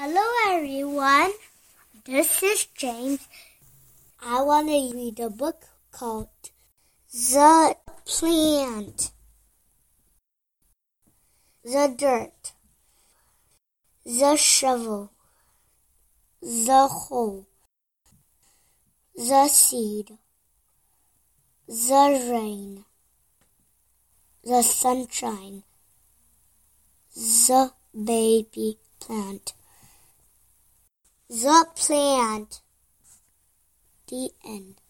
Hello, everyone. This is James. I want to read a book called The Plant, The Dirt, The Shovel, The Hole, The Seed, The Rain, The Sunshine, The Baby Plant. The plant. The end.